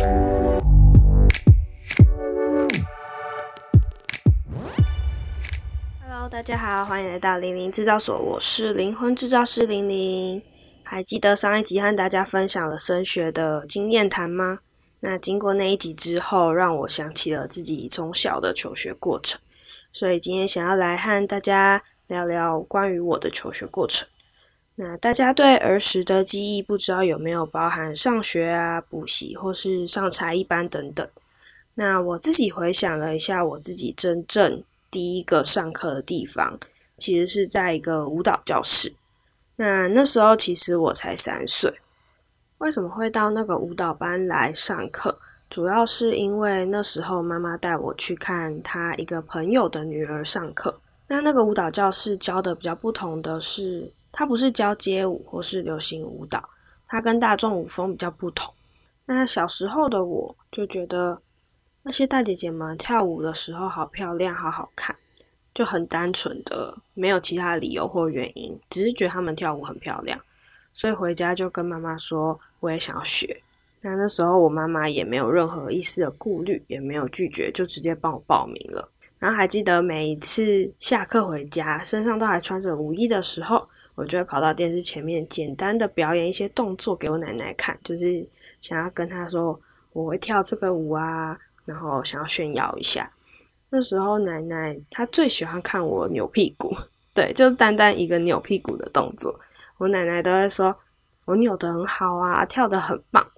Hello，大家好，欢迎来到零零制造所，我是灵魂制造师零零。还记得上一集和大家分享了升学的经验谈吗？那经过那一集之后，让我想起了自己从小的求学过程，所以今天想要来和大家聊聊关于我的求学过程。那大家对儿时的记忆，不知道有没有包含上学啊、补习或是上才艺班等等？那我自己回想了一下，我自己真正第一个上课的地方，其实是在一个舞蹈教室。那那时候其实我才三岁。为什么会到那个舞蹈班来上课？主要是因为那时候妈妈带我去看她一个朋友的女儿上课。那那个舞蹈教室教的比较不同的是。它不是教街舞或是流行舞蹈，它跟大众舞风比较不同。那小时候的我就觉得那些大姐姐们跳舞的时候好漂亮，好好看，就很单纯的，没有其他理由或原因，只是觉得她们跳舞很漂亮，所以回家就跟妈妈说我也想要学。那那时候我妈妈也没有任何一丝的顾虑，也没有拒绝，就直接帮我报名了。然后还记得每一次下课回家，身上都还穿着舞衣的时候。我就会跑到电视前面，简单的表演一些动作给我奶奶看，就是想要跟她说我会跳这个舞啊，然后想要炫耀一下。那时候奶奶她最喜欢看我扭屁股，对，就单单一个扭屁股的动作，我奶奶都会说我扭得很好啊，跳得很棒。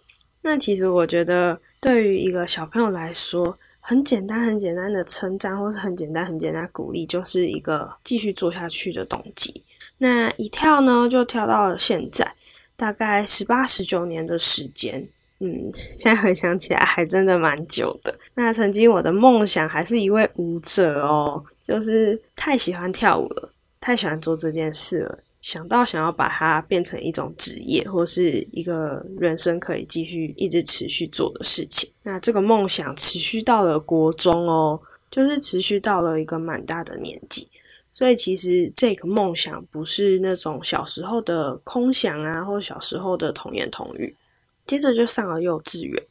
那其实我觉得对于一个小朋友来说，很简单很简单的称赞，或是很简单很简单鼓励，就是一个继续做下去的动机。那一跳呢，就跳到了现在，大概十八、十九年的时间。嗯，现在回想起来，还真的蛮久的。那曾经我的梦想还是一位舞者哦，就是太喜欢跳舞了，太喜欢做这件事了，想到想要把它变成一种职业，或是一个人生可以继续一直持续做的事情。那这个梦想持续到了国中哦，就是持续到了一个蛮大的年纪。所以其实这个梦想不是那种小时候的空想啊，或小时候的童言童语。接着就上了幼稚园，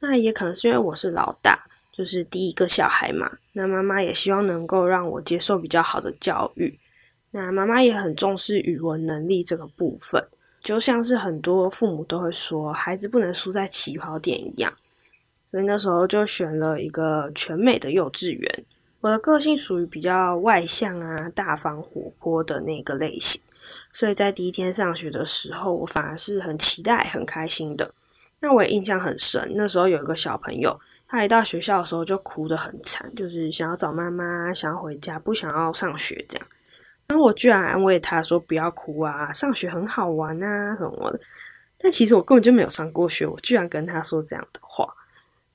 那也可能是因为我是老大，就是第一个小孩嘛。那妈妈也希望能够让我接受比较好的教育。那妈妈也很重视语文能力这个部分，就像是很多父母都会说，孩子不能输在起跑点一样。所以那时候就选了一个全美的幼稚园。我的个性属于比较外向啊、大方、活泼的那个类型，所以在第一天上学的时候，我反而是很期待、很开心的。那我也印象很深，那时候有一个小朋友，他一到学校的时候就哭得很惨，就是想要找妈妈、想要回家、不想要上学这样。那我居然安慰他说：“不要哭啊，上学很好玩啊什么的。”但其实我根本就没有上过学，我居然跟他说这样的。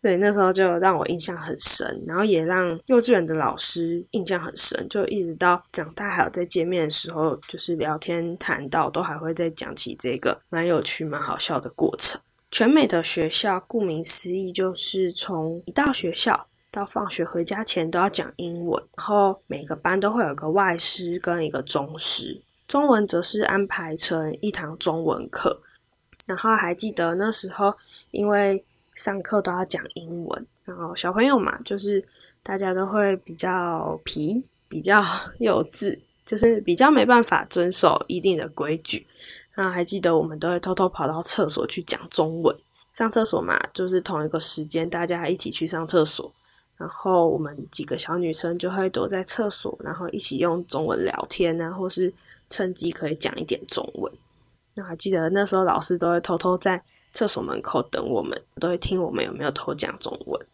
对，那时候就让我印象很深，然后也让幼稚园的老师印象很深，就一直到长大还有在见面的时候，就是聊天谈到都还会再讲起这个蛮有趣、蛮好笑的过程。全美的学校，顾名思义，就是从一到学校到放学回家前都要讲英文，然后每个班都会有个外师跟一个中师，中文则是安排成一堂中文课。然后还记得那时候，因为上课都要讲英文，然后小朋友嘛，就是大家都会比较皮、比较 幼稚，就是比较没办法遵守一定的规矩。那还记得我们都会偷偷跑到厕所去讲中文。上厕所嘛，就是同一个时间大家一起去上厕所，然后我们几个小女生就会躲在厕所，然后一起用中文聊天啊，或是趁机可以讲一点中文。那还记得那时候老师都会偷偷在。厕所门口等我们，都会听我们有没有偷讲中文。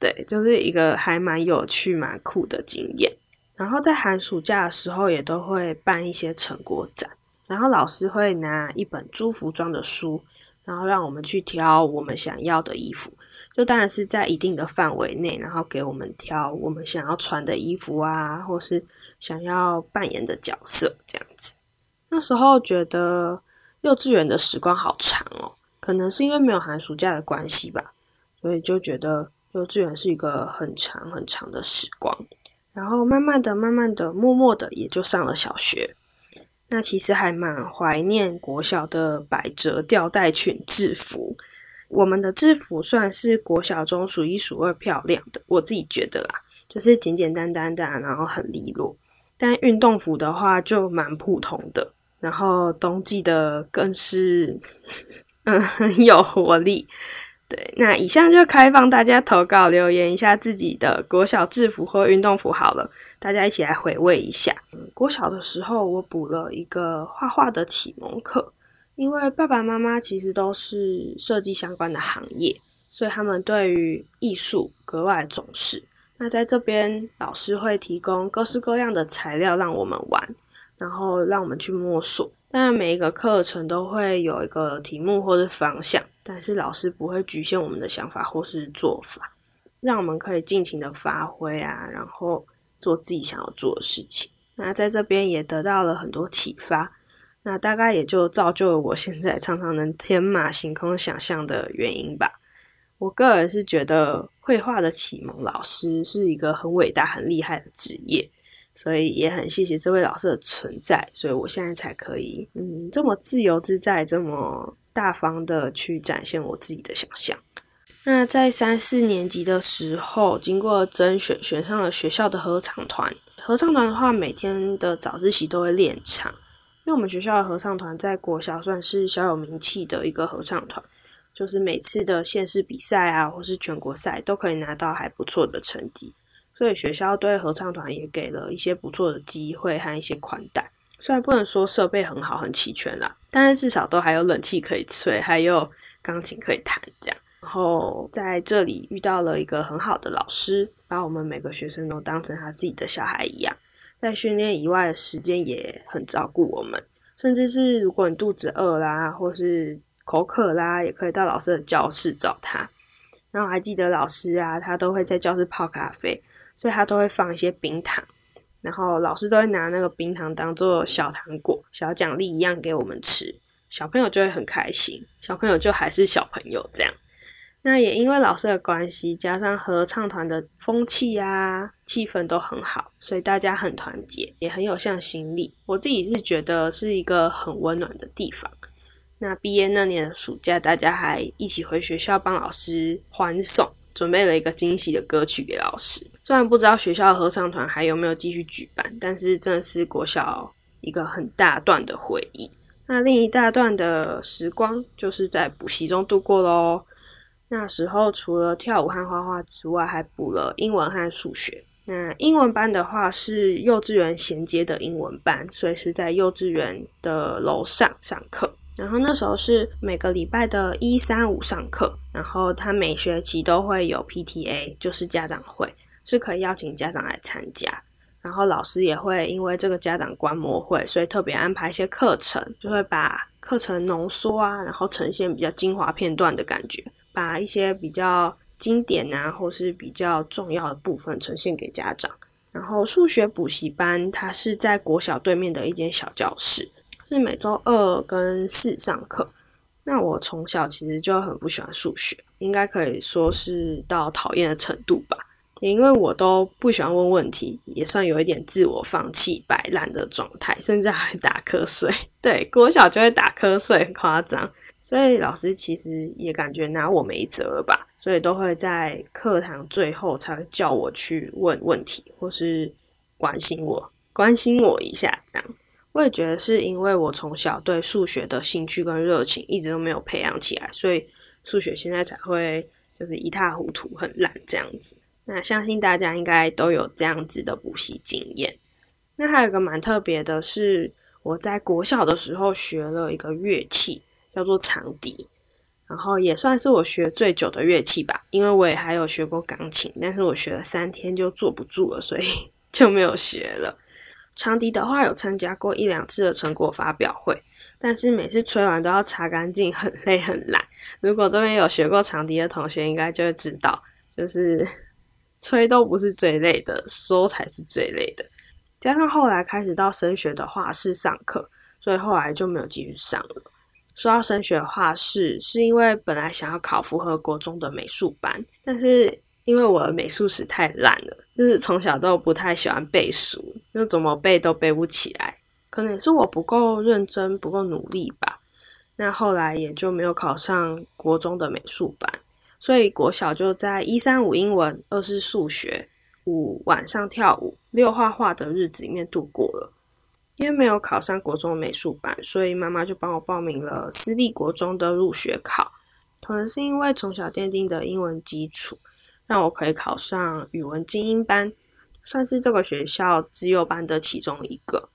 对，就是一个还蛮有趣、蛮酷的经验。然后在寒暑假的时候，也都会办一些成果展。然后老师会拿一本租服装的书，然后让我们去挑我们想要的衣服。就当然是在一定的范围内，然后给我们挑我们想要穿的衣服啊，或是想要扮演的角色这样子。那时候觉得幼稚园的时光好长哦。可能是因为没有寒暑假的关系吧，所以就觉得幼稚园是一个很长很长的时光。然后慢慢的、慢慢的、默默的，也就上了小学。那其实还蛮怀念国小的百褶吊带裙制服。我们的制服算是国小中数一数二漂亮的，我自己觉得啦，就是简简单单的，然后很利落。但运动服的话就蛮普通的，然后冬季的更是嗯 很有活力。对，那以上就开放大家投稿留言一下自己的国小制服或运动服好了，大家一起来回味一下。嗯国小的时候我补了一个画画的启蒙课，因为爸爸妈妈其实都是设计相关的行业，所以他们对于艺术格外重视。那在这边，老师会提供各式各样的材料让我们玩，然后让我们去摸索。当然，每一个课程都会有一个题目或者方向，但是老师不会局限我们的想法或是做法，让我们可以尽情的发挥啊，然后做自己想要做的事情。那在这边也得到了很多启发，那大概也就造就了我现在常常能天马行空想象的原因吧。我个人是觉得绘画的启蒙老师是一个很伟大、很厉害的职业，所以也很谢谢这位老师的存在，所以我现在才可以嗯这么自由自在、这么大方的去展现我自己的想象。那在三四年级的时候，经过甄选，选上了学校的合唱团。合唱团的话，每天的早自习都会练唱，因为我们学校的合唱团在国小算是小有名气的一个合唱团。就是每次的县市比赛啊，或是全国赛，都可以拿到还不错的成绩，所以学校对合唱团也给了一些不错的机会和一些宽待。虽然不能说设备很好、很齐全啦，但是至少都还有冷气可以吹，还有钢琴可以弹这样。然后在这里遇到了一个很好的老师，把我们每个学生都当成他自己的小孩一样，在训练以外的时间也很照顾我们，甚至是如果你肚子饿啦，或是口渴啦，也可以到老师的教室找他。然后还记得老师啊，他都会在教室泡咖啡，所以他都会放一些冰糖。然后老师都会拿那个冰糖当做小糖果、小奖励一样给我们吃。小朋友就会很开心，小朋友就还是小朋友这样。那也因为老师的关系，加上合唱团的风气啊、气氛都很好，所以大家很团结，也很有向心力。我自己是觉得是一个很温暖的地方。那毕业那年的暑假，大家还一起回学校帮老师欢送，准备了一个惊喜的歌曲给老师。虽然不知道学校的合唱团还有没有继续举办，但是真的是国小一个很大段的回忆。那另一大段的时光，就是在补习中度过喽。那时候除了跳舞和画画之外，还补了英文和数学。那英文班的话是幼稚园衔接的英文班，所以是在幼稚园的楼上上课。然后那时候是每个礼拜的一三五上课，然后他每学期都会有 PTA，就是家长会，是可以邀请家长来参加。然后老师也会因为这个家长观摩会，所以特别安排一些课程，就会把课程浓缩啊，然后呈现比较精华片段的感觉，把一些比较经典啊或是比较重要的部分呈现给家长。然后数学补习班，它是在国小对面的一间小教室。是每周二跟四上课。那我从小其实就很不喜欢数学，应该可以说是到讨厌的程度吧。也因为我都不喜欢问问题，也算有一点自我放弃、摆烂的状态，甚至还会打瞌睡。对，国小就会打瞌睡，很夸张。所以老师其实也感觉拿我没辙吧，所以都会在课堂最后才会叫我去问问题，或是关心我、关心我一下这样。我也觉得是因为我从小对数学的兴趣跟热情一直都没有培养起来，所以数学现在才会就是一塌糊涂、很烂这样子。那相信大家应该都有这样子的补习经验。那还有个蛮特别的是，我在国小的时候学了一个乐器，叫做长笛，然后也算是我学最久的乐器吧。因为我也还有学过钢琴，但是我学了三天就坐不住了，所以 就没有学了。长笛的话，有参加过一两次的成果发表会，但是每次吹完都要擦干净，很累很懒。如果这边有学过长笛的同学，应该就会知道，就是吹都不是最累的，说才是最累的。加上后来开始到升学的画室上课，所以后来就没有继续上了。说到升学画室，是因为本来想要考符合国中的美术班，但是因为我的美术史太烂了。就是从小都不太喜欢背书，又怎么背都背不起来。可能是我不够认真、不够努力吧。那后来也就没有考上国中的美术班，所以国小就在一三五英文、二是数学、五晚上跳舞、六画画的日子里面度过了。因为没有考上国中的美术班，所以妈妈就帮我报名了私立国中的入学考。可能是因为从小奠定的英文基础，让我可以考上语文精英班，算是这个学校自优班的其中一个。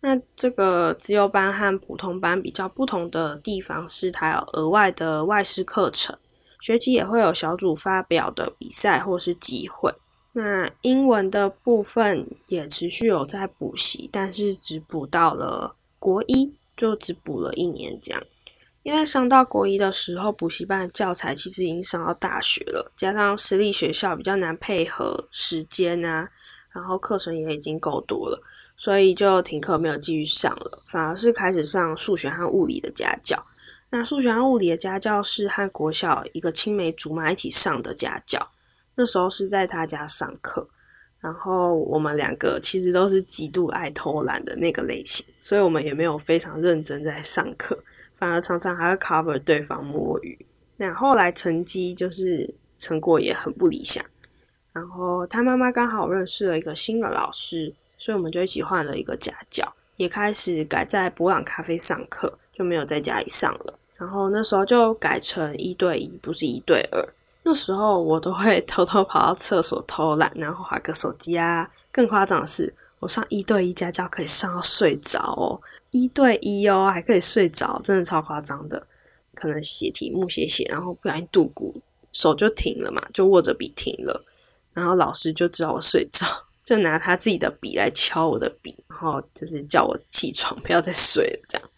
那这个自由班和普通班比较不同的地方是，它有额外的外事课程，学期也会有小组发表的比赛或是机会。那英文的部分也持续有在补习，但是只补到了国一，就只补了一年这样。因为上到国一的时候，补习班的教材其实已经上到大学了，加上私立学校比较难配合时间啊，然后课程也已经够多了。所以就停课，没有继续上了，反而是开始上数学和物理的家教。那数学和物理的家教是和国小一个青梅竹马一起上的家教。那时候是在他家上课，然后我们两个其实都是极度爱偷懒的那个类型，所以我们也没有非常认真在上课，反而常常还会 cover 对方摸鱼。那后来成绩就是成果也很不理想。然后他妈妈刚好认识了一个新的老师。所以我们就一起换了一个家教，也开始改在博朗咖啡上课，就没有在家里上了。然后那时候就改成一对一，不是一对二。那时候我都会偷偷跑到厕所偷懒，然后划个手机啊。更夸张的是，我上一对一家教可以上到睡着哦，一对一哦，还可以睡着，真的超夸张的。可能写题目写写，然后不小心度骨，手就停了嘛，就握着笔停了，然后老师就知道我睡着。就拿他自己的笔来敲我的笔，然后就是叫我起床，不要再睡了。这样，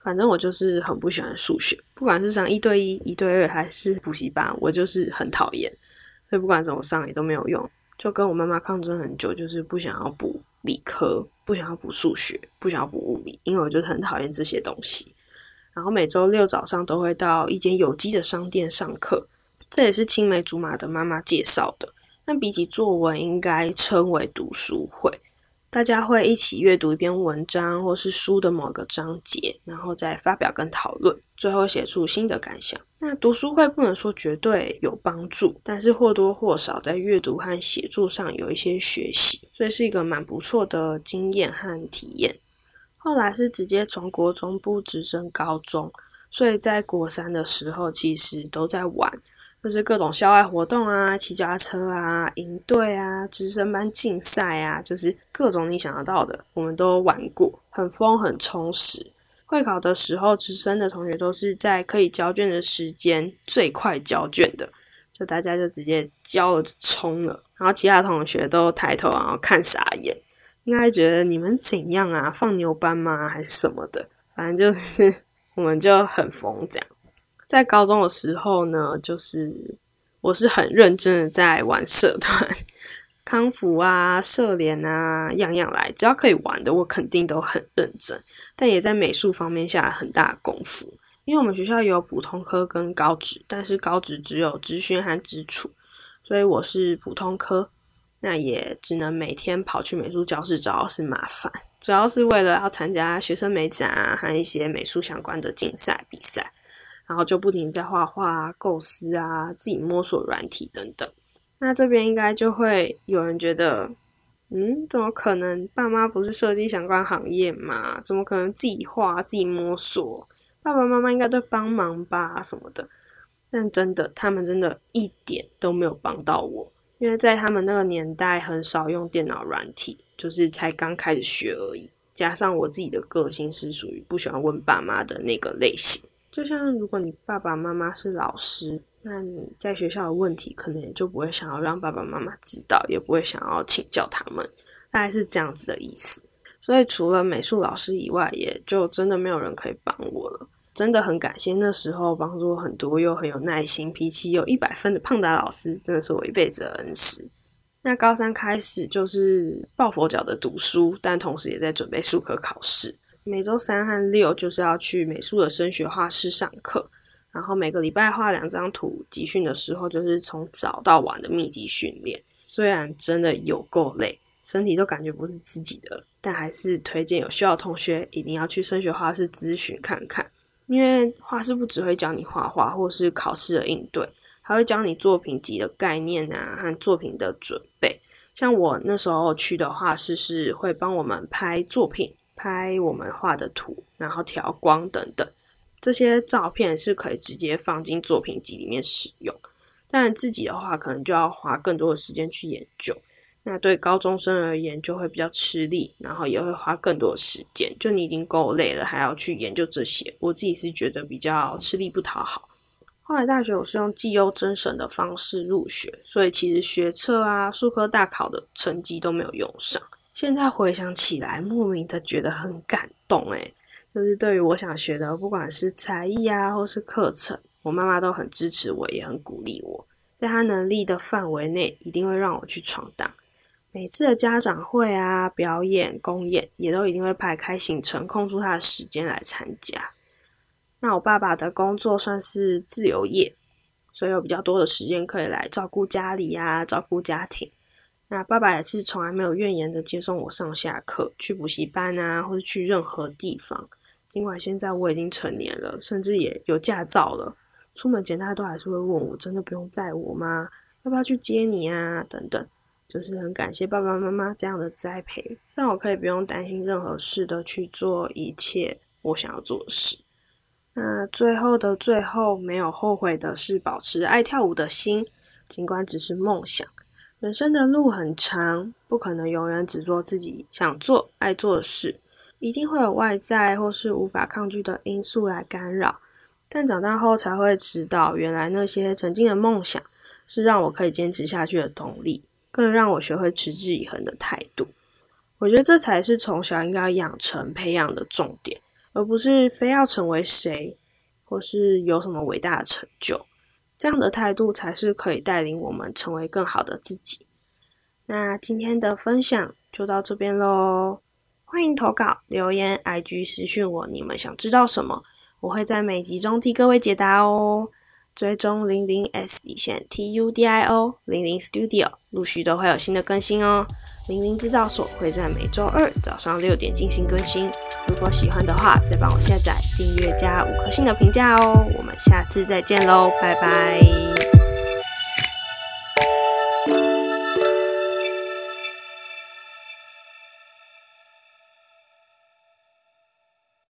反正我就是很不喜欢数学，不管是上一对一、一对二还是补习班，我就是很讨厌。所以不管怎么上也都没有用，就跟我妈妈抗争很久，就是不想要补理科，不想要补数学，不想要补物理，因为我就很讨厌这些东西。然后每周六早上都会到一间有机的商店上课，这也是青梅竹马的妈妈介绍的。但比起作文，应该称为读书会。大家会一起阅读一篇文章，或是书的某个章节，然后再发表跟讨论，最后写出新的感想。那读书会不能说绝对有帮助，但是或多或少在阅读和写作上有一些学习，所以是一个蛮不错的经验和体验。后来是直接从国中部直升高中，所以在国三的时候，其实都在玩。就是各种校外活动啊，骑脚踏车啊，营队啊，直升班竞赛啊，就是各种你想得到的，我们都玩过，很疯，很充实。会考的时候，直升的同学都是在可以交卷的时间最快交卷的，就大家就直接交了冲了，然后其他同学都抬头然后看傻眼，应该觉得你们怎样啊，放牛班吗，还是什么的？反正就是 我们就很疯这样。在高中的时候呢，就是我是很认真的在玩社团，康复啊、社联啊，样样来，只要可以玩的，我肯定都很认真。但也在美术方面下了很大的功夫，因为我们学校有普通科跟高职，但是高职只有资讯和基础，所以我是普通科，那也只能每天跑去美术教室，主要是麻烦，主要是为了要参加学生美展啊和一些美术相关的竞赛比赛。然后就不停在画画、构思啊，自己摸索软体等等。那这边应该就会有人觉得，嗯，怎么可能？爸妈不是设计相关行业嘛？怎么可能自己画、自己摸索？爸爸妈妈应该都帮忙吧，什么的。但真的，他们真的一点都没有帮到我，因为在他们那个年代，很少用电脑软体，就是才刚开始学而已。加上我自己的个性是属于不喜欢问爸妈的那个类型。就像如果你爸爸妈妈是老师，那你在学校的问题可能也就不会想要让爸爸妈妈知道，也不会想要请教他们，大概是这样子的意思。所以除了美术老师以外，也就真的没有人可以帮我了。真的很感谢那时候帮助我很多又很有耐心、脾气有一百分的胖达老师，真的是我一辈子的恩师。那高三开始就是抱佛脚的读书，但同时也在准备数科考试。每周三和六就是要去美术的升学画室上课，然后每个礼拜画两张图。集训的时候就是从早到晚的密集训练，虽然真的有够累，身体都感觉不是自己的，但还是推荐有需要的同学一定要去升学画室咨询看看。因为画室不只会教你画画，或是考试的应对，还会教你作品集的概念啊和作品的准备。像我那时候去的画室是会帮我们拍作品，拍我们画的图，然后调光等等。这些照片是可以直接放进作品集里面使用。但自己的话，可能就要花更多的时间去研究。那对高中生而言，就会比较吃力，然后也会花更多的时间。就你已经够累了，还要去研究这些，我自己是觉得比较吃力不讨好。后来大学我是用绩优甄审的方式入学，所以其实学测啊、数科大考的成绩都没有用上。现在回想起来，莫名的觉得很感动诶就是对于我想学的，不管是才艺啊，或是课程，我妈妈都很支持我，也很鼓励我，在她能力的范围内，一定会让我去闯荡。每次的家长会啊、表演、公演，也都一定会排开行程，空出他的时间来参加。那我爸爸的工作算是自由业，所以有比较多的时间可以来照顾家里啊、照顾家庭。那爸爸也是从来没有怨言的接送我上下课、去补习班啊，或者去任何地方。尽管现在我已经成年了，甚至也有驾照了，出门前他都还是会问我：真的不用载我吗？要不要去接你啊？等等。就是很感谢爸爸妈妈这样的栽培，让我可以不用担心任何事的去做一切我想要做的事。那最后的最后，没有后悔的是保持爱跳舞的心，尽管只是梦想。人生的路很长，不可能永远只做自己想做、爱做的事，一定会有外在或是无法抗拒的因素来干扰。但长大后才会知道，原来那些曾经的梦想是让我可以坚持下去的动力。更让我学会持之以恒的态度，我觉得这才是从小应该养成培养的重点，而不是非要成为谁，或是有什么伟大的成就。这样的态度才是可以带领我们成为更好的自己。那今天的分享就到这边喽，欢迎投稿留言，IG 私讯我你们想知道什么，我会在每集中替各位解答哦。追踪零零 S 底线 T U D I O 零零 Studio，陆续都会有新的更新哦。明明制造所会在每周二早上六点进行更新。如果喜欢的话，再帮我下载、订阅加五颗星的评价哦。我们下次再见喽，拜拜。